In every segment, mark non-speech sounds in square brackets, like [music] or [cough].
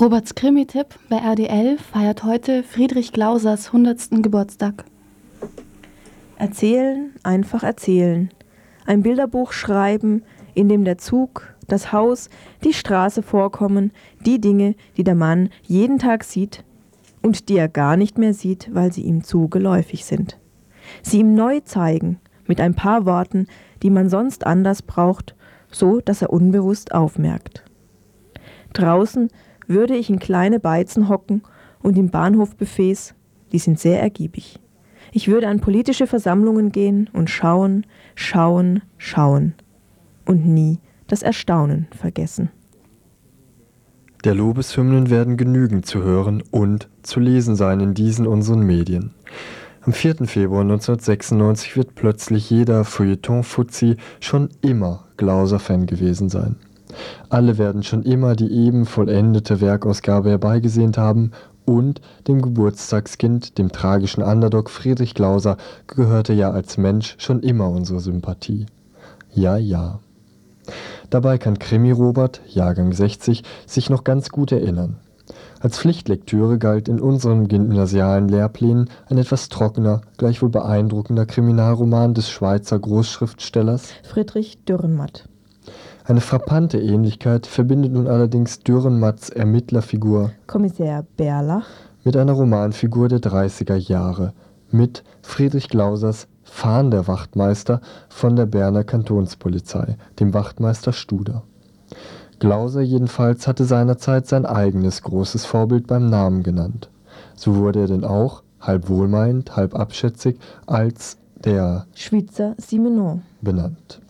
Roberts Krimi-Tipp bei RDL feiert heute Friedrich Glausers 100. Geburtstag. Erzählen, einfach erzählen. Ein Bilderbuch schreiben, in dem der Zug, das Haus, die Straße vorkommen, die Dinge, die der Mann jeden Tag sieht und die er gar nicht mehr sieht, weil sie ihm zu geläufig sind. Sie ihm neu zeigen, mit ein paar Worten, die man sonst anders braucht, so dass er unbewusst aufmerkt. Draußen würde ich in kleine Beizen hocken und im Bahnhofbuffets, die sind sehr ergiebig. Ich würde an politische Versammlungen gehen und schauen, schauen, schauen und nie das Erstaunen vergessen. Der Lobeshymnen werden genügend zu hören und zu lesen sein in diesen unseren Medien. Am 4. Februar 1996 wird plötzlich jeder Feuilleton-Fuzzi schon immer Glauser-Fan gewesen sein. Alle werden schon immer die eben vollendete Werkausgabe herbeigesehnt haben und dem Geburtstagskind, dem tragischen Underdog Friedrich Glauser, gehörte ja als Mensch schon immer unsere Sympathie. Ja, ja. Dabei kann Krimi Robert, Jahrgang 60, sich noch ganz gut erinnern. Als Pflichtlektüre galt in unseren gymnasialen Lehrplänen ein etwas trockener, gleichwohl beeindruckender Kriminalroman des Schweizer Großschriftstellers Friedrich Dürrenmatt. Eine frappante Ähnlichkeit verbindet nun allerdings Dürrenmatts Ermittlerfigur Kommissär Bärlach mit einer Romanfigur der 30er Jahre, mit Friedrich Glausers Fahnder Wachtmeister von der Berner Kantonspolizei, dem Wachtmeister Studer. Glauser jedenfalls hatte seinerzeit sein eigenes großes Vorbild beim Namen genannt. So wurde er denn auch, halb wohlmeinend, halb abschätzig, als der Schwyzer Simenon benannt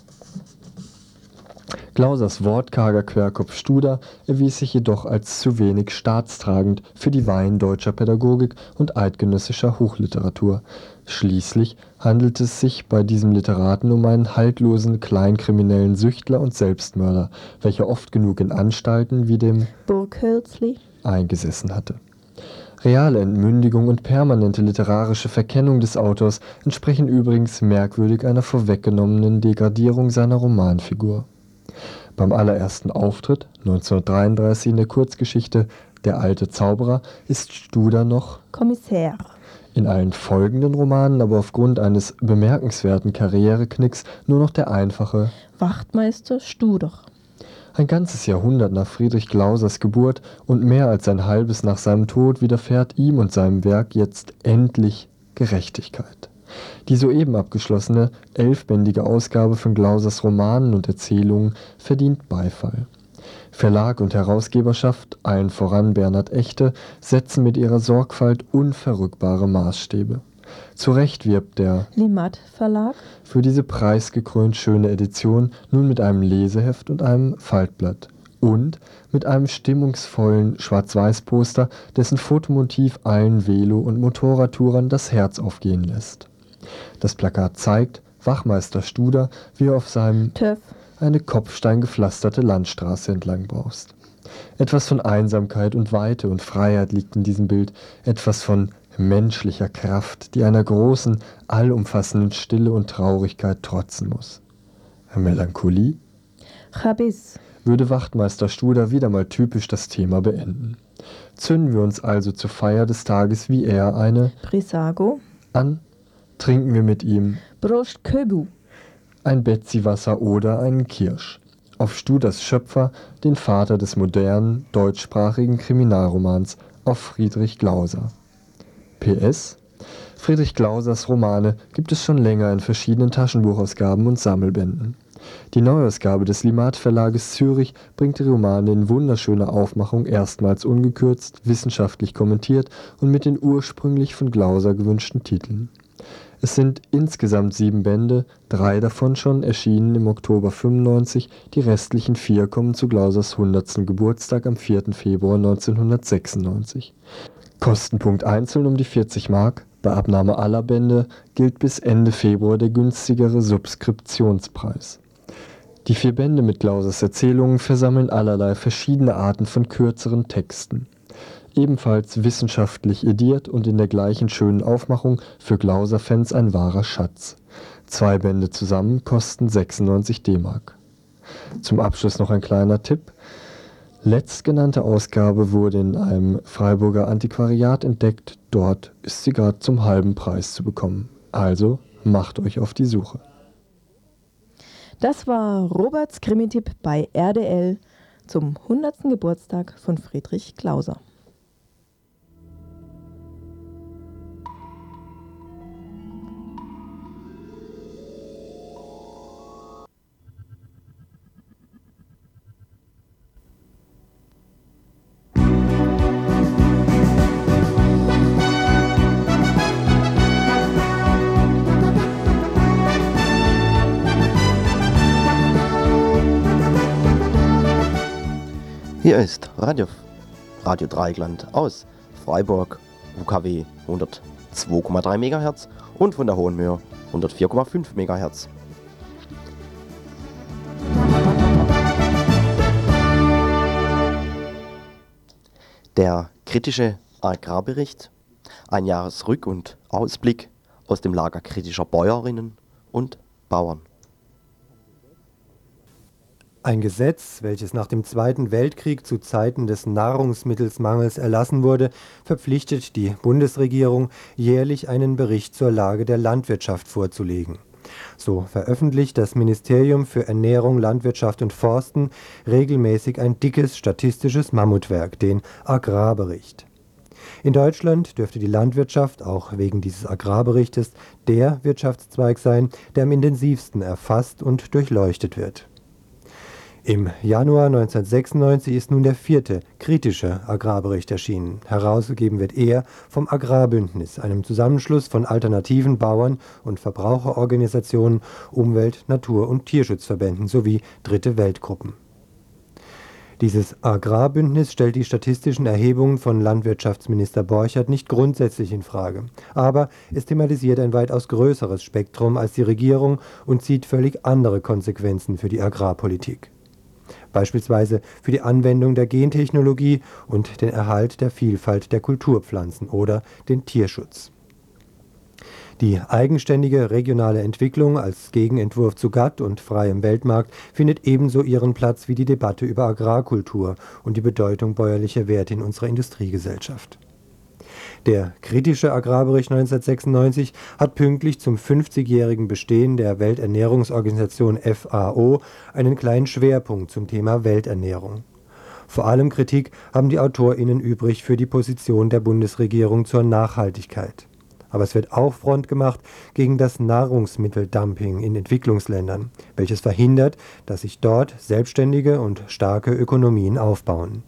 Glausers wortkarger Querkopf Studer erwies sich jedoch als zu wenig staatstragend für die Weihen deutscher Pädagogik und eidgenössischer Hochliteratur. Schließlich handelt es sich bei diesem Literaten um einen haltlosen kleinkriminellen Süchtler und Selbstmörder, welcher oft genug in Anstalten wie dem Burghölzli eingesessen hatte. Reale Entmündigung und permanente literarische Verkennung des Autors entsprechen übrigens merkwürdig einer vorweggenommenen Degradierung seiner Romanfigur beim allerersten Auftritt 1933 in der Kurzgeschichte Der alte Zauberer ist Studer noch Kommissär. In allen folgenden Romanen aber aufgrund eines bemerkenswerten Karriereknicks nur noch der einfache Wachtmeister Studer. Ein ganzes Jahrhundert nach Friedrich Glausers Geburt und mehr als ein halbes nach seinem Tod widerfährt ihm und seinem Werk jetzt endlich Gerechtigkeit. Die soeben abgeschlossene elfbändige Ausgabe von Glausers Romanen und Erzählungen verdient Beifall. Verlag und Herausgeberschaft, allen voran Bernhard Echte, setzen mit ihrer Sorgfalt unverrückbare Maßstäbe. Zu Recht wirbt der Limat Verlag für diese preisgekrönt schöne Edition nun mit einem Leseheft und einem Faltblatt und mit einem stimmungsvollen Schwarz-Weiß-Poster, dessen Fotomotiv allen Velo- und Motorradtourern das Herz aufgehen lässt. Das Plakat zeigt Wachmeister Studer, wie er auf seinem TÜV eine kopfsteingepflasterte Landstraße entlang braust. Etwas von Einsamkeit und Weite und Freiheit liegt in diesem Bild, etwas von menschlicher Kraft, die einer großen, allumfassenden Stille und Traurigkeit trotzen muss. Melancholie? Chabis. Würde Wachtmeister Studer wieder mal typisch das Thema beenden. Zünden wir uns also zur Feier des Tages wie er eine Brisago an trinken wir mit ihm Prost Köbu. ein Betziwasser oder einen Kirsch. Auf Studers Schöpfer, den Vater des modernen, deutschsprachigen Kriminalromans, auf Friedrich Glauser. PS Friedrich Glausers Romane gibt es schon länger in verschiedenen Taschenbuchausgaben und Sammelbänden. Die Neuausgabe des Limat Verlages Zürich bringt die Romane in wunderschöner Aufmachung erstmals ungekürzt, wissenschaftlich kommentiert und mit den ursprünglich von Glauser gewünschten Titeln. Es sind insgesamt sieben Bände, drei davon schon erschienen im Oktober 95, die restlichen vier kommen zu Glausers 100. Geburtstag am 4. Februar 1996. Kostenpunkt einzeln um die 40 Mark, bei Abnahme aller Bände gilt bis Ende Februar der günstigere Subskriptionspreis. Die vier Bände mit Glausers Erzählungen versammeln allerlei verschiedene Arten von kürzeren Texten ebenfalls wissenschaftlich ediert und in der gleichen schönen Aufmachung für Glauser-Fans ein wahrer Schatz. Zwei Bände zusammen kosten 96 DM. Zum Abschluss noch ein kleiner Tipp. Letztgenannte Ausgabe wurde in einem Freiburger Antiquariat entdeckt, dort ist sie gerade zum halben Preis zu bekommen. Also macht euch auf die Suche. Das war Roberts Krimi-Tipp bei RDL zum 100. Geburtstag von Friedrich Klauser. Hier ist Radio, Radio Dreigland aus Freiburg, UKW 102,3 MHz und von der Hohenmöhe 104,5 MHz. Der kritische Agrarbericht, ein Jahresrück- und Ausblick aus dem Lager kritischer Bäuerinnen und Bauern. Ein Gesetz, welches nach dem Zweiten Weltkrieg zu Zeiten des Nahrungsmittelsmangels erlassen wurde, verpflichtet die Bundesregierung, jährlich einen Bericht zur Lage der Landwirtschaft vorzulegen. So veröffentlicht das Ministerium für Ernährung, Landwirtschaft und Forsten regelmäßig ein dickes statistisches Mammutwerk, den Agrarbericht. In Deutschland dürfte die Landwirtschaft auch wegen dieses Agrarberichtes der Wirtschaftszweig sein, der am intensivsten erfasst und durchleuchtet wird. Im Januar 1996 ist nun der vierte kritische Agrarbericht erschienen. Herausgegeben wird er vom Agrarbündnis, einem Zusammenschluss von alternativen Bauern und Verbraucherorganisationen, Umwelt-, Natur- und Tierschutzverbänden sowie Dritte Weltgruppen. Dieses Agrarbündnis stellt die statistischen Erhebungen von Landwirtschaftsminister Borchert nicht grundsätzlich in Frage. Aber es thematisiert ein weitaus größeres Spektrum als die Regierung und zieht völlig andere Konsequenzen für die Agrarpolitik beispielsweise für die Anwendung der Gentechnologie und den Erhalt der Vielfalt der Kulturpflanzen oder den Tierschutz. Die eigenständige regionale Entwicklung als Gegenentwurf zu GATT und freiem Weltmarkt findet ebenso ihren Platz wie die Debatte über Agrarkultur und die Bedeutung bäuerlicher Werte in unserer Industriegesellschaft der kritische Agrarbericht 1996 hat pünktlich zum 50-jährigen Bestehen der Welternährungsorganisation FAO einen kleinen Schwerpunkt zum Thema Welternährung. Vor allem Kritik haben die AutorInnen übrig für die Position der Bundesregierung zur Nachhaltigkeit. Aber es wird auch Front gemacht gegen das Nahrungsmitteldumping in Entwicklungsländern, welches verhindert, dass sich dort selbstständige und starke Ökonomien aufbauen.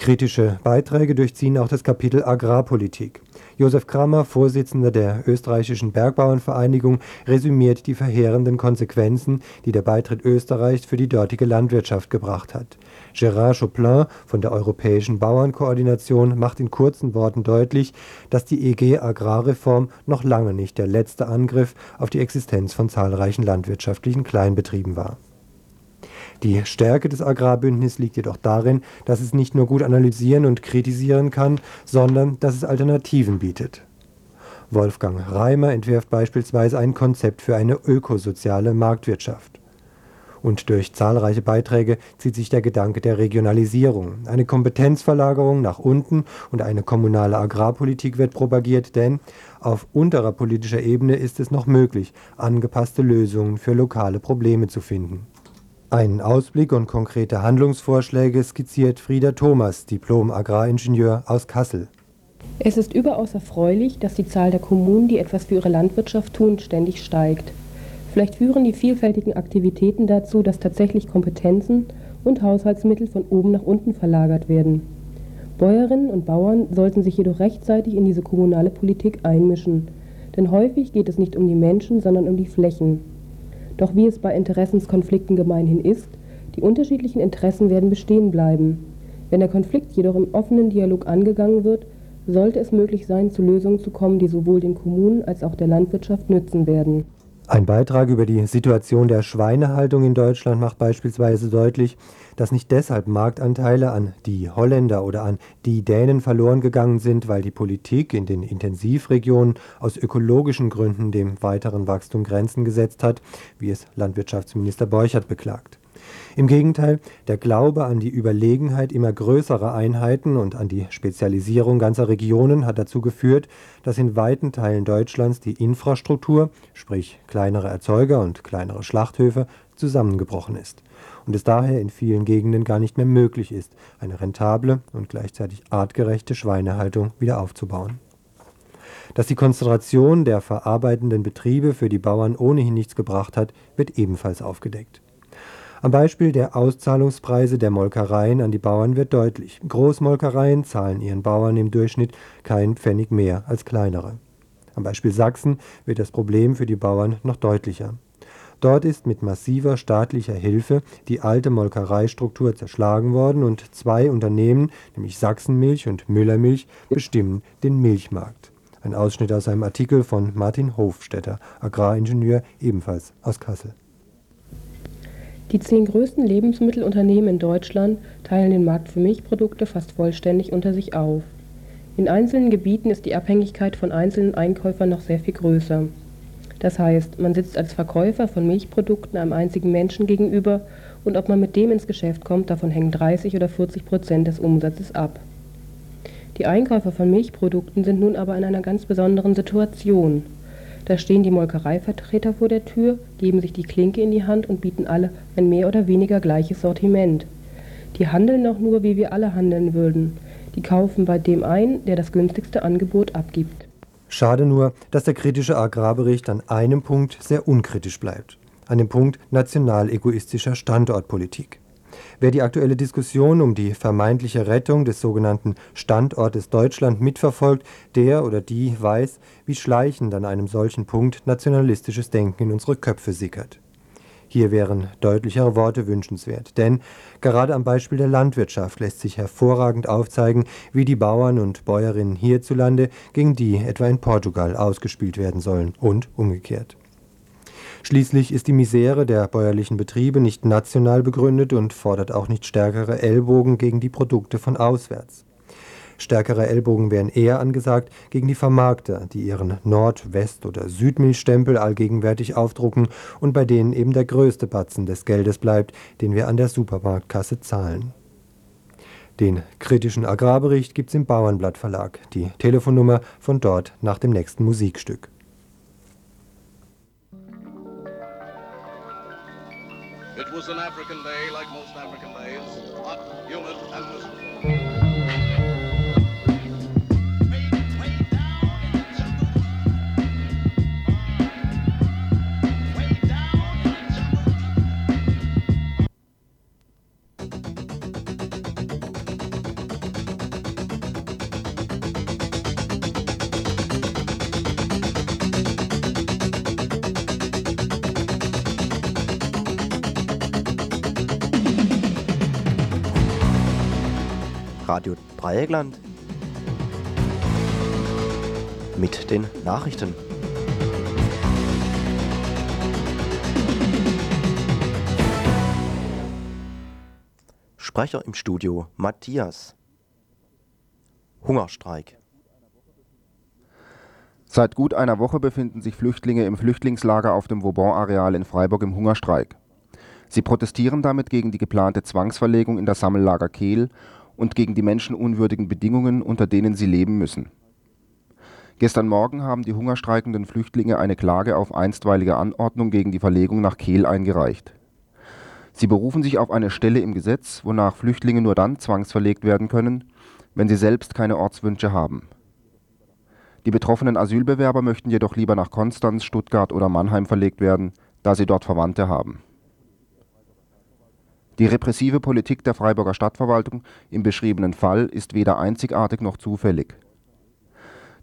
Kritische Beiträge durchziehen auch das Kapitel Agrarpolitik. Josef Kramer, Vorsitzender der österreichischen Bergbauernvereinigung, resümiert die verheerenden Konsequenzen, die der Beitritt Österreichs für die dortige Landwirtschaft gebracht hat. Gérard Choplin von der Europäischen Bauernkoordination macht in kurzen Worten deutlich, dass die EG Agrarreform noch lange nicht der letzte Angriff auf die Existenz von zahlreichen landwirtschaftlichen Kleinbetrieben war. Die Stärke des Agrarbündnisses liegt jedoch darin, dass es nicht nur gut analysieren und kritisieren kann, sondern dass es Alternativen bietet. Wolfgang Reimer entwirft beispielsweise ein Konzept für eine ökosoziale Marktwirtschaft. Und durch zahlreiche Beiträge zieht sich der Gedanke der Regionalisierung. Eine Kompetenzverlagerung nach unten und eine kommunale Agrarpolitik wird propagiert, denn auf unterer politischer Ebene ist es noch möglich, angepasste Lösungen für lokale Probleme zu finden. Einen Ausblick und konkrete Handlungsvorschläge skizziert Frieda Thomas, Diplom-Agraringenieur aus Kassel. Es ist überaus erfreulich, dass die Zahl der Kommunen, die etwas für ihre Landwirtschaft tun, ständig steigt. Vielleicht führen die vielfältigen Aktivitäten dazu, dass tatsächlich Kompetenzen und Haushaltsmittel von oben nach unten verlagert werden. Bäuerinnen und Bauern sollten sich jedoch rechtzeitig in diese kommunale Politik einmischen. Denn häufig geht es nicht um die Menschen, sondern um die Flächen. Doch wie es bei Interessenskonflikten gemeinhin ist, die unterschiedlichen Interessen werden bestehen bleiben. Wenn der Konflikt jedoch im offenen Dialog angegangen wird, sollte es möglich sein, zu Lösungen zu kommen, die sowohl den Kommunen als auch der Landwirtschaft nützen werden. Ein Beitrag über die Situation der Schweinehaltung in Deutschland macht beispielsweise deutlich, dass nicht deshalb Marktanteile an die Holländer oder an die Dänen verloren gegangen sind, weil die Politik in den Intensivregionen aus ökologischen Gründen dem weiteren Wachstum Grenzen gesetzt hat, wie es Landwirtschaftsminister Borchert beklagt. Im Gegenteil, der Glaube an die Überlegenheit immer größerer Einheiten und an die Spezialisierung ganzer Regionen hat dazu geführt, dass in weiten Teilen Deutschlands die Infrastruktur, sprich kleinere Erzeuger und kleinere Schlachthöfe, zusammengebrochen ist und es daher in vielen Gegenden gar nicht mehr möglich ist, eine rentable und gleichzeitig artgerechte Schweinehaltung wieder aufzubauen. Dass die Konzentration der verarbeitenden Betriebe für die Bauern ohnehin nichts gebracht hat, wird ebenfalls aufgedeckt. Am Beispiel der Auszahlungspreise der Molkereien an die Bauern wird deutlich, Großmolkereien zahlen ihren Bauern im Durchschnitt keinen Pfennig mehr als kleinere. Am Beispiel Sachsen wird das Problem für die Bauern noch deutlicher. Dort ist mit massiver staatlicher Hilfe die alte Molkereistruktur zerschlagen worden und zwei Unternehmen, nämlich Sachsenmilch und Müllermilch, bestimmen den Milchmarkt. Ein Ausschnitt aus einem Artikel von Martin Hofstetter, Agraringenieur, ebenfalls aus Kassel. Die zehn größten Lebensmittelunternehmen in Deutschland teilen den Markt für Milchprodukte fast vollständig unter sich auf. In einzelnen Gebieten ist die Abhängigkeit von einzelnen Einkäufern noch sehr viel größer. Das heißt, man sitzt als Verkäufer von Milchprodukten einem einzigen Menschen gegenüber und ob man mit dem ins Geschäft kommt, davon hängen 30 oder 40 Prozent des Umsatzes ab. Die Einkäufer von Milchprodukten sind nun aber in einer ganz besonderen Situation. Da stehen die Molkereivertreter vor der Tür, geben sich die Klinke in die Hand und bieten alle ein mehr oder weniger gleiches Sortiment. Die handeln auch nur, wie wir alle handeln würden. Die kaufen bei dem ein, der das günstigste Angebot abgibt. Schade nur, dass der kritische Agrarbericht an einem Punkt sehr unkritisch bleibt. An dem Punkt national egoistischer Standortpolitik. Wer die aktuelle Diskussion um die vermeintliche Rettung des sogenannten Standortes Deutschland mitverfolgt, der oder die weiß, wie schleichend an einem solchen Punkt nationalistisches Denken in unsere Köpfe sickert. Hier wären deutlichere Worte wünschenswert, denn gerade am Beispiel der Landwirtschaft lässt sich hervorragend aufzeigen, wie die Bauern und Bäuerinnen hierzulande gegen die etwa in Portugal ausgespielt werden sollen und umgekehrt. Schließlich ist die Misere der bäuerlichen Betriebe nicht national begründet und fordert auch nicht stärkere Ellbogen gegen die Produkte von auswärts. Stärkere Ellbogen wären eher angesagt gegen die Vermarkter, die ihren Nord-, West- oder Südmilchstempel allgegenwärtig aufdrucken und bei denen eben der größte Batzen des Geldes bleibt, den wir an der Supermarktkasse zahlen. Den kritischen Agrarbericht gibt's im Bauernblatt Verlag. Die Telefonnummer von dort nach dem nächsten Musikstück. Was an African day like most African days, Dreieckland mit den Nachrichten. Sprecher im Studio Matthias. Hungerstreik. Seit gut einer Woche befinden sich Flüchtlinge im Flüchtlingslager auf dem Vauban-Areal in Freiburg im Hungerstreik. Sie protestieren damit gegen die geplante Zwangsverlegung in das Sammellager Kehl und gegen die menschenunwürdigen Bedingungen, unter denen sie leben müssen. Gestern Morgen haben die hungerstreikenden Flüchtlinge eine Klage auf einstweilige Anordnung gegen die Verlegung nach Kehl eingereicht. Sie berufen sich auf eine Stelle im Gesetz, wonach Flüchtlinge nur dann zwangsverlegt werden können, wenn sie selbst keine Ortswünsche haben. Die betroffenen Asylbewerber möchten jedoch lieber nach Konstanz, Stuttgart oder Mannheim verlegt werden, da sie dort Verwandte haben. Die repressive Politik der Freiburger Stadtverwaltung im beschriebenen Fall ist weder einzigartig noch zufällig.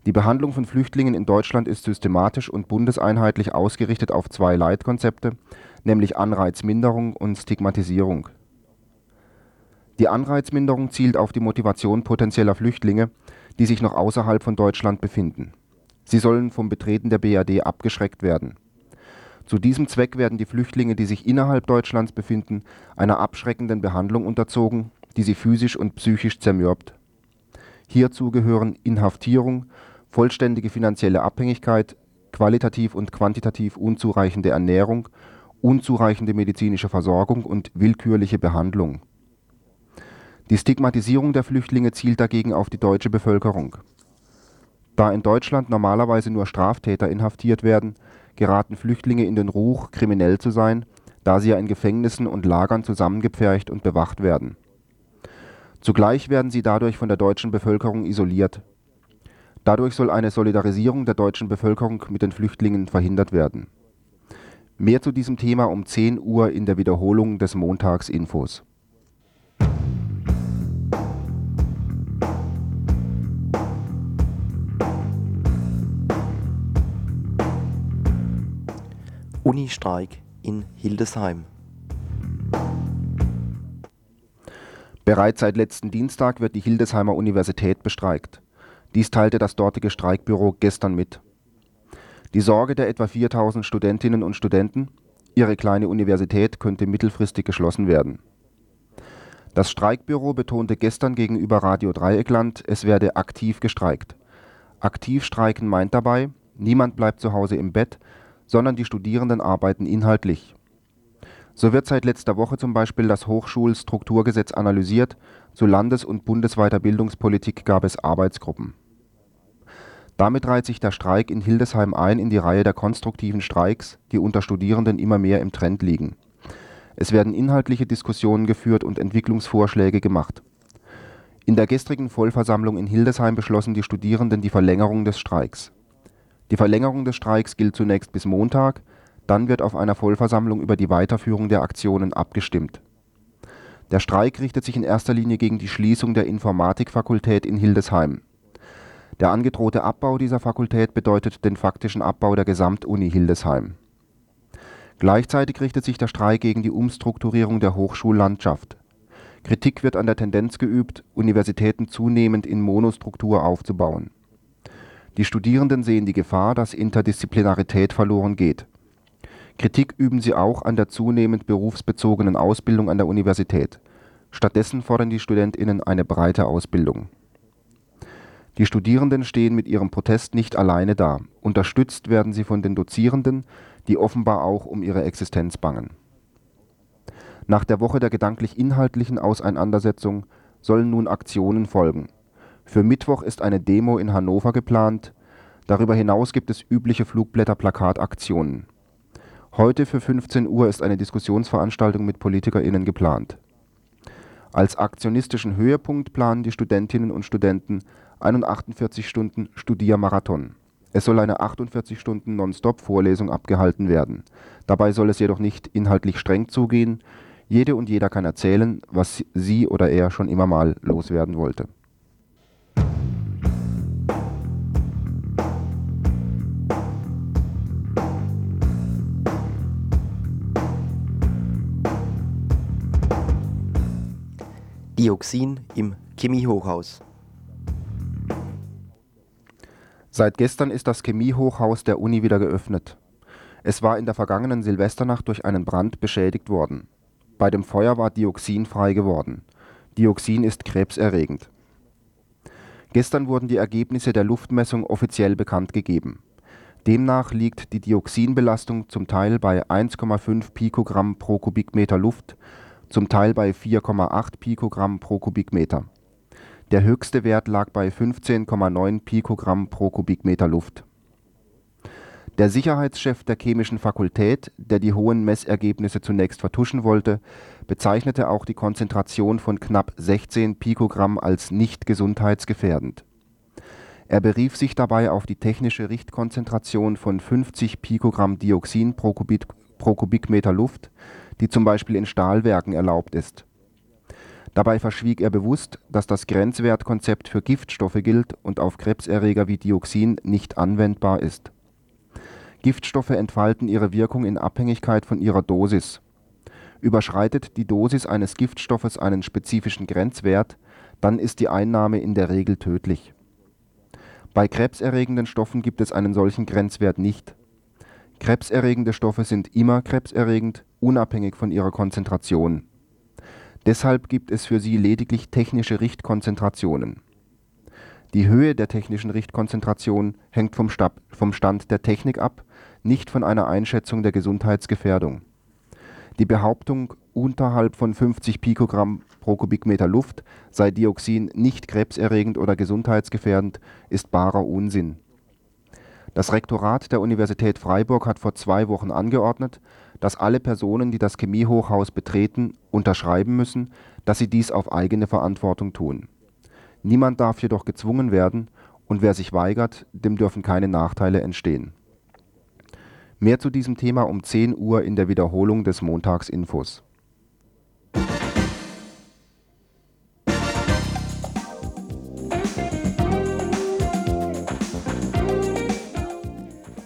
Die Behandlung von Flüchtlingen in Deutschland ist systematisch und bundeseinheitlich ausgerichtet auf zwei Leitkonzepte, nämlich Anreizminderung und Stigmatisierung. Die Anreizminderung zielt auf die Motivation potenzieller Flüchtlinge, die sich noch außerhalb von Deutschland befinden. Sie sollen vom Betreten der BRD abgeschreckt werden. Zu diesem Zweck werden die Flüchtlinge, die sich innerhalb Deutschlands befinden, einer abschreckenden Behandlung unterzogen, die sie physisch und psychisch zermürbt. Hierzu gehören Inhaftierung, vollständige finanzielle Abhängigkeit, qualitativ und quantitativ unzureichende Ernährung, unzureichende medizinische Versorgung und willkürliche Behandlung. Die Stigmatisierung der Flüchtlinge zielt dagegen auf die deutsche Bevölkerung. Da in Deutschland normalerweise nur Straftäter inhaftiert werden, geraten Flüchtlinge in den Ruch, kriminell zu sein, da sie ja in Gefängnissen und Lagern zusammengepfercht und bewacht werden. Zugleich werden sie dadurch von der deutschen Bevölkerung isoliert. Dadurch soll eine Solidarisierung der deutschen Bevölkerung mit den Flüchtlingen verhindert werden. Mehr zu diesem Thema um 10 Uhr in der Wiederholung des Montagsinfos. Unistreik in Hildesheim. Bereits seit letzten Dienstag wird die Hildesheimer Universität bestreikt. Dies teilte das dortige Streikbüro gestern mit. Die Sorge der etwa 4000 Studentinnen und Studenten, ihre kleine Universität könnte mittelfristig geschlossen werden. Das Streikbüro betonte gestern gegenüber Radio Dreieckland, es werde aktiv gestreikt. Aktiv streiken meint dabei, niemand bleibt zu Hause im Bett, sondern die Studierenden arbeiten inhaltlich. So wird seit letzter Woche zum Beispiel das Hochschulstrukturgesetz analysiert, zu landes und bundesweiter Bildungspolitik gab es Arbeitsgruppen. Damit reiht sich der Streik in Hildesheim ein in die Reihe der konstruktiven Streiks, die unter Studierenden immer mehr im Trend liegen. Es werden inhaltliche Diskussionen geführt und Entwicklungsvorschläge gemacht. In der gestrigen Vollversammlung in Hildesheim beschlossen die Studierenden die Verlängerung des Streiks die Verlängerung des Streiks gilt zunächst bis Montag, dann wird auf einer Vollversammlung über die Weiterführung der Aktionen abgestimmt. Der Streik richtet sich in erster Linie gegen die Schließung der Informatikfakultät in Hildesheim. Der angedrohte Abbau dieser Fakultät bedeutet den faktischen Abbau der Gesamtuni Hildesheim. Gleichzeitig richtet sich der Streik gegen die Umstrukturierung der Hochschullandschaft. Kritik wird an der Tendenz geübt, Universitäten zunehmend in Monostruktur aufzubauen die Studierenden sehen die Gefahr, dass Interdisziplinarität verloren geht. Kritik üben sie auch an der zunehmend berufsbezogenen Ausbildung an der Universität. Stattdessen fordern die StudentInnen eine breite Ausbildung. Die Studierenden stehen mit ihrem Protest nicht alleine da. Unterstützt werden sie von den Dozierenden, die offenbar auch um ihre Existenz bangen. Nach der Woche der gedanklich-inhaltlichen Auseinandersetzung sollen nun Aktionen folgen für Mittwoch ist eine Demo in Hannover geplant, darüber hinaus gibt es übliche Flugblätter-Plakataktionen. Heute für 15 Uhr ist eine Diskussionsveranstaltung mit PolitikerInnen geplant. Als aktionistischen Höhepunkt planen die Studentinnen und Studenten einen 48 Stunden Studiermarathon. Es soll eine 48 Stunden Nonstop-Vorlesung abgehalten werden. Dabei soll es jedoch nicht inhaltlich streng zugehen. Jede und jeder kann erzählen, was sie oder er schon immer mal loswerden wollte. Dioxin im Chemiehochhaus. Seit gestern ist das Chemiehochhaus der Uni wieder geöffnet. Es war in der vergangenen Silvesternacht durch einen Brand beschädigt worden. Bei dem Feuer war Dioxin frei geworden. Dioxin ist krebserregend. Gestern wurden die Ergebnisse der Luftmessung offiziell bekannt gegeben. Demnach liegt die Dioxinbelastung zum Teil bei 1,5 Pikogramm pro Kubikmeter Luft zum Teil bei 4,8 Pikogramm pro Kubikmeter. Der höchste Wert lag bei 15,9 Pikogramm pro Kubikmeter Luft. Der Sicherheitschef der Chemischen Fakultät, der die hohen Messergebnisse zunächst vertuschen wollte, bezeichnete auch die Konzentration von knapp 16 Pikogramm als nicht gesundheitsgefährdend. Er berief sich dabei auf die technische Richtkonzentration von 50 Pikogramm Dioxin pro, Kubik, pro Kubikmeter Luft die zum Beispiel in Stahlwerken erlaubt ist. Dabei verschwieg er bewusst, dass das Grenzwertkonzept für Giftstoffe gilt und auf Krebserreger wie Dioxin nicht anwendbar ist. Giftstoffe entfalten ihre Wirkung in Abhängigkeit von ihrer Dosis. Überschreitet die Dosis eines Giftstoffes einen spezifischen Grenzwert, dann ist die Einnahme in der Regel tödlich. Bei krebserregenden Stoffen gibt es einen solchen Grenzwert nicht. Krebserregende Stoffe sind immer krebserregend, unabhängig von ihrer Konzentration. Deshalb gibt es für sie lediglich technische Richtkonzentrationen. Die Höhe der technischen Richtkonzentration hängt vom, Stab, vom Stand der Technik ab, nicht von einer Einschätzung der Gesundheitsgefährdung. Die Behauptung, unterhalb von 50 Pikogramm pro Kubikmeter Luft sei Dioxin nicht krebserregend oder gesundheitsgefährdend, ist barer Unsinn. Das Rektorat der Universität Freiburg hat vor zwei Wochen angeordnet, dass alle Personen, die das Chemiehochhaus betreten, unterschreiben müssen, dass sie dies auf eigene Verantwortung tun. Niemand darf jedoch gezwungen werden, und wer sich weigert, dem dürfen keine Nachteile entstehen. Mehr zu diesem Thema um 10 Uhr in der Wiederholung des Montagsinfos.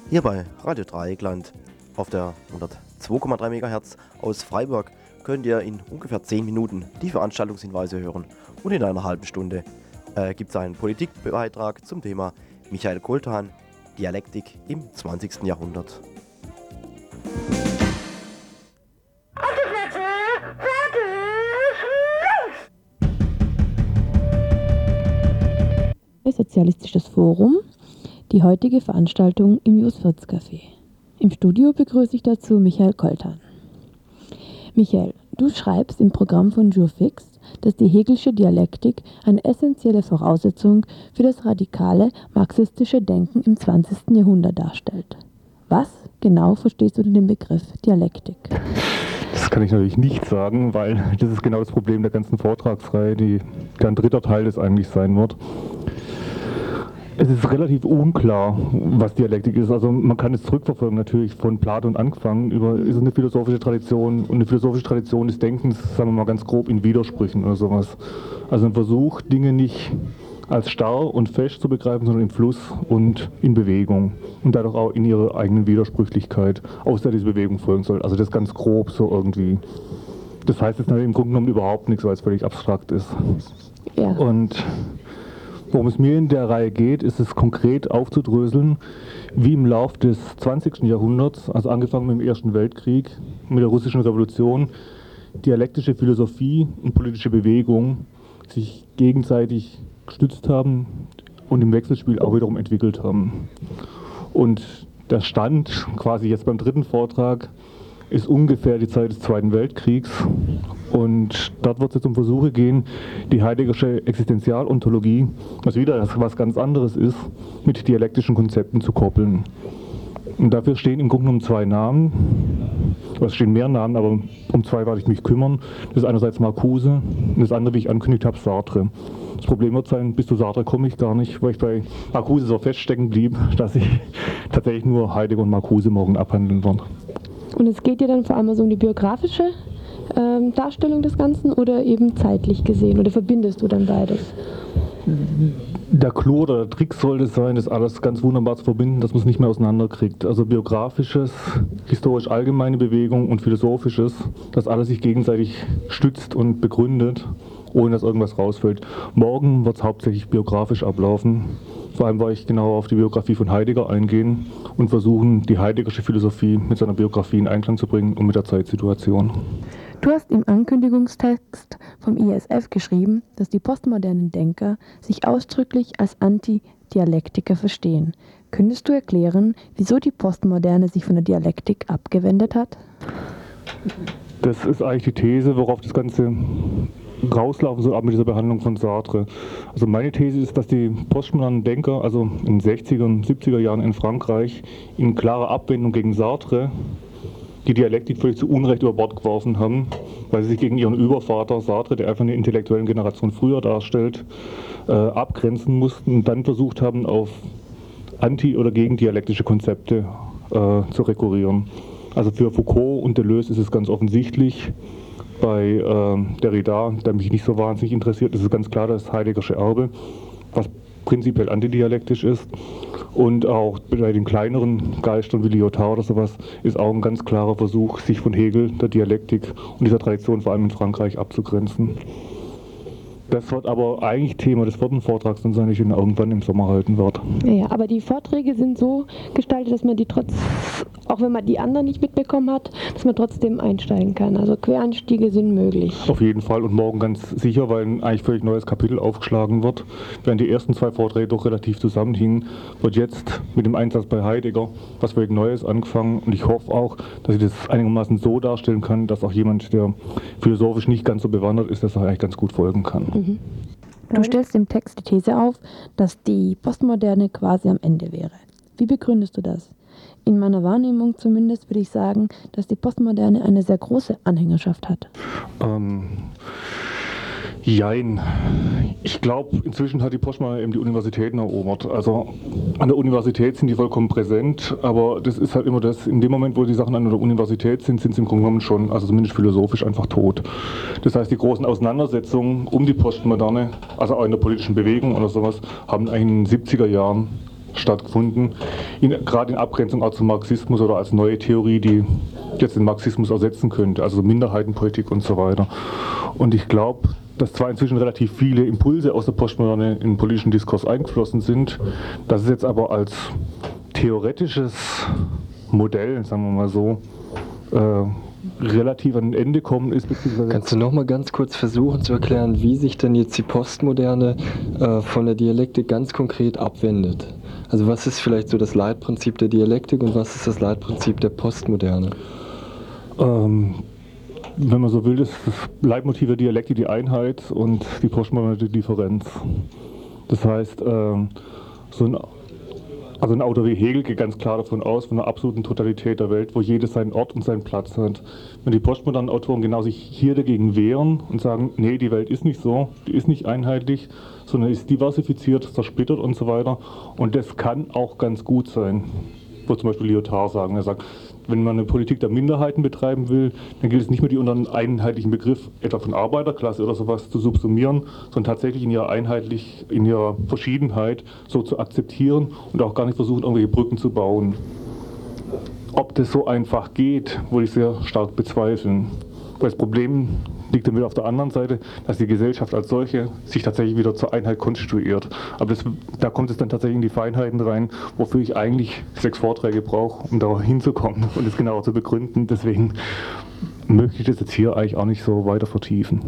Hier bei Radio Dreieckland auf der 102,3 MHz aus Freiburg könnt ihr in ungefähr 10 Minuten die Veranstaltungshinweise hören und in einer halben Stunde äh, gibt es einen Politikbeitrag zum Thema Michael Koltan, Dialektik im 20. Jahrhundert. Sozialistisches Forum, die heutige Veranstaltung im Juswirts Café. Im Studio begrüße ich dazu Michael Koltan. Michael, du schreibst im Programm von Jurfix, dass die Hegelsche Dialektik eine essentielle Voraussetzung für das radikale marxistische Denken im 20. Jahrhundert darstellt. Was genau verstehst du denn den Begriff Dialektik? Das kann ich natürlich nicht sagen, weil das ist genau das Problem der ganzen Vortragsreihe, die ein dritter Teil des eigentlich sein wird. Es ist relativ unklar, was Dialektik ist. Also man kann es zurückverfolgen natürlich von Platon angefangen über ist eine philosophische Tradition und eine philosophische Tradition des Denkens, sagen wir mal ganz grob in Widersprüchen oder sowas. Also ein Versuch, Dinge nicht als starr und fest zu begreifen, sondern im Fluss und in Bewegung und dadurch auch in ihrer eigenen Widersprüchlichkeit, aus der diese Bewegung folgen soll. Also das ganz grob so irgendwie. Das heißt jetzt im Grunde genommen überhaupt nichts, weil es völlig abstrakt ist. Ja. Und Worum es mir in der Reihe geht, ist es konkret aufzudröseln, wie im Lauf des 20. Jahrhunderts, also angefangen mit dem Ersten Weltkrieg, mit der russischen Revolution, dialektische Philosophie und politische Bewegung sich gegenseitig gestützt haben und im Wechselspiel auch wiederum entwickelt haben. Und der Stand quasi jetzt beim dritten Vortrag ist ungefähr die Zeit des Zweiten Weltkriegs. Und dort wird es jetzt um Versuche gehen, die heideggersche Existenzialontologie, was wieder was ganz anderes ist, mit dialektischen Konzepten zu koppeln. Und dafür stehen im Grunde genommen zwei Namen. Es stehen mehr Namen, aber um zwei werde ich mich kümmern. Das ist einerseits Marcuse und das andere, wie ich angekündigt habe, Sartre. Das Problem wird sein, bis zu Sartre komme ich gar nicht, weil ich bei Marcuse so feststecken blieb, dass ich [laughs] tatsächlich nur Heidegger und Marcuse morgen abhandeln werde. Und es geht dir dann vor allem so um die biografische ähm, Darstellung des Ganzen oder eben zeitlich gesehen? Oder verbindest du dann beides? Der Clou oder der Trick sollte sein, das alles ganz wunderbar zu verbinden, dass man es nicht mehr auseinanderkriegt. Also biografisches, historisch allgemeine Bewegung und philosophisches, dass alles sich gegenseitig stützt und begründet, ohne dass irgendwas rausfällt. Morgen wird es hauptsächlich biografisch ablaufen. Vor allem weil ich genau auf die Biografie von Heidegger eingehen und versuchen, die Heideggersche Philosophie mit seiner Biografie in Einklang zu bringen und mit der Zeitsituation. Du hast im Ankündigungstext vom ISF geschrieben, dass die postmodernen Denker sich ausdrücklich als Anti-Dialektiker verstehen. Könntest du erklären, wieso die Postmoderne sich von der Dialektik abgewendet hat? Das ist eigentlich die These, worauf das Ganze rauslaufen soll, ab mit dieser Behandlung von Sartre. Also meine These ist, dass die postmodernen Denker, also in den 60er und 70er Jahren in Frankreich, in klarer Abwendung gegen Sartre die Dialektik völlig zu Unrecht über Bord geworfen haben, weil sie sich gegen ihren Übervater Sartre, der einfach eine intellektuelle Generation früher darstellt, äh, abgrenzen mussten und dann versucht haben, auf anti- oder gegendialektische Konzepte äh, zu rekurrieren. Also für Foucault und Deleuze ist es ganz offensichtlich, bei äh, Derrida, der mich nicht so wahnsinnig interessiert, ist es ganz klar das Heideggersche Erbe, was prinzipiell antidialektisch ist. Und auch bei den kleineren Geistern wie Lyotard oder sowas ist auch ein ganz klarer Versuch, sich von Hegel, der Dialektik und dieser Tradition vor allem in Frankreich abzugrenzen. Das wird aber eigentlich Thema des vierten Vortrags dann sein, den ich irgendwann im Sommer halten werde. Ja, aber die Vorträge sind so gestaltet, dass man die trotz auch auch wenn man die anderen nicht mitbekommen hat, dass man trotzdem einsteigen kann. Also Quereinstiege sind möglich. Auf jeden Fall und morgen ganz sicher, weil ein eigentlich völlig neues Kapitel aufgeschlagen wird. Während die ersten zwei Vorträge doch relativ zusammenhingen, wird jetzt mit dem Einsatz bei Heidegger was völlig Neues angefangen und ich hoffe auch, dass ich das einigermaßen so darstellen kann, dass auch jemand, der philosophisch nicht ganz so bewandert ist, das eigentlich ganz gut folgen kann. Mhm. Du stellst im Text die These auf, dass die Postmoderne quasi am Ende wäre. Wie begründest du das? In meiner Wahrnehmung zumindest würde ich sagen, dass die Postmoderne eine sehr große Anhängerschaft hat. Ähm, jein. Ich glaube, inzwischen hat die Postmoderne eben die Universitäten erobert. Also an der Universität sind die vollkommen präsent, aber das ist halt immer das, in dem Moment, wo die Sachen an der Universität sind, sind sie im Grunde genommen schon, also zumindest philosophisch, einfach tot. Das heißt, die großen Auseinandersetzungen um die Postmoderne, also auch in der politischen Bewegung oder sowas, haben in den 70er Jahren stattgefunden, gerade in Abgrenzung auch zum Marxismus oder als neue Theorie, die jetzt den Marxismus ersetzen könnte, also Minderheitenpolitik und so weiter. Und ich glaube, dass zwar inzwischen relativ viele Impulse aus der Postmoderne in den politischen Diskurs eingeflossen sind, dass es jetzt aber als theoretisches Modell, sagen wir mal so, äh, relativ an ein Ende kommen ist. Kannst du noch mal ganz kurz versuchen zu erklären, wie sich denn jetzt die Postmoderne äh, von der Dialektik ganz konkret abwendet? Also was ist vielleicht so das Leitprinzip der Dialektik und was ist das Leitprinzip der Postmoderne? Ähm, wenn man so will, ist [laughs] das Leitmotiv der Dialektik die Einheit und die Postmoderne Differenz. Das heißt, ähm, so ein also ein Autor wie Hegel geht ganz klar davon aus, von einer absoluten Totalität der Welt, wo jedes seinen Ort und seinen Platz hat. Wenn die postmodernen Autoren genau sich hier dagegen wehren und sagen, nee, die Welt ist nicht so, die ist nicht einheitlich, sondern ist diversifiziert, zersplittert und so weiter. Und das kann auch ganz gut sein, würde zum Beispiel Lyotard sagen. Er sagt, wenn man eine Politik der Minderheiten betreiben will, dann gilt es nicht mehr, die unter einen einheitlichen Begriff, etwa von Arbeiterklasse oder sowas, zu subsumieren, sondern tatsächlich in ihrer einheitlich, in ihrer Verschiedenheit so zu akzeptieren und auch gar nicht versuchen, irgendwelche Brücken zu bauen. Ob das so einfach geht, würde ich sehr stark bezweifeln. Weil das Problem liegt damit auf der anderen Seite, dass die Gesellschaft als solche sich tatsächlich wieder zur Einheit konstituiert. Aber das, da kommt es dann tatsächlich in die Feinheiten rein, wofür ich eigentlich sechs Vorträge brauche, um da hinzukommen und es genauer zu begründen. Deswegen möchte ich das jetzt hier eigentlich auch nicht so weiter vertiefen.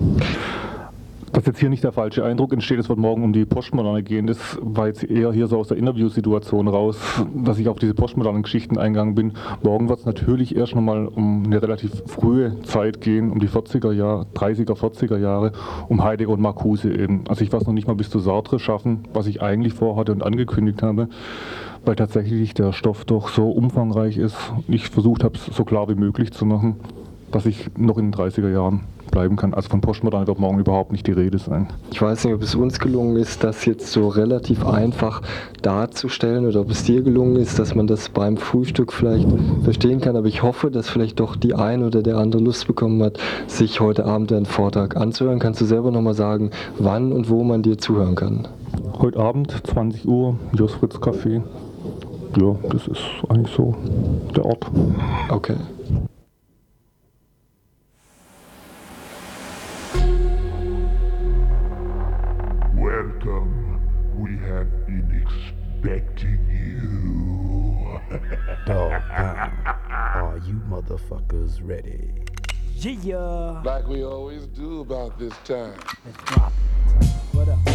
Dass jetzt hier nicht der falsche Eindruck entsteht, es wird morgen um die Postmoderne gehen, das war jetzt eher hier so aus der Interviewsituation raus, dass ich auf diese postmodernen Geschichten eingegangen bin. Morgen wird es natürlich erst nochmal um eine relativ frühe Zeit gehen, um die 40er Jahre, 30er, 40er Jahre, um Heidegger und Marcuse eben. Also ich weiß noch nicht mal bis zu Sartre schaffen, was ich eigentlich vorhatte und angekündigt habe weil tatsächlich der Stoff doch so umfangreich ist. Ich versucht habe, es so klar wie möglich zu machen, dass ich noch in den 30er Jahren bleiben kann. Also von Postmoderne wird morgen überhaupt nicht die Rede sein. Ich weiß nicht, ob es uns gelungen ist, das jetzt so relativ einfach darzustellen oder ob es dir gelungen ist, dass man das beim Frühstück vielleicht verstehen kann. Aber ich hoffe, dass vielleicht doch die ein oder der andere Lust bekommen hat, sich heute Abend einen Vortrag anzuhören. Kannst du selber nochmal sagen, wann und wo man dir zuhören kann? Heute Abend, 20 Uhr, Jos Fritz Café. Ja, das ist eigentlich so der Ort. Okay. Expecting you. [laughs] Dog pound. Are you motherfuckers ready? Yeah. Like we always do about this time. Let's drop it.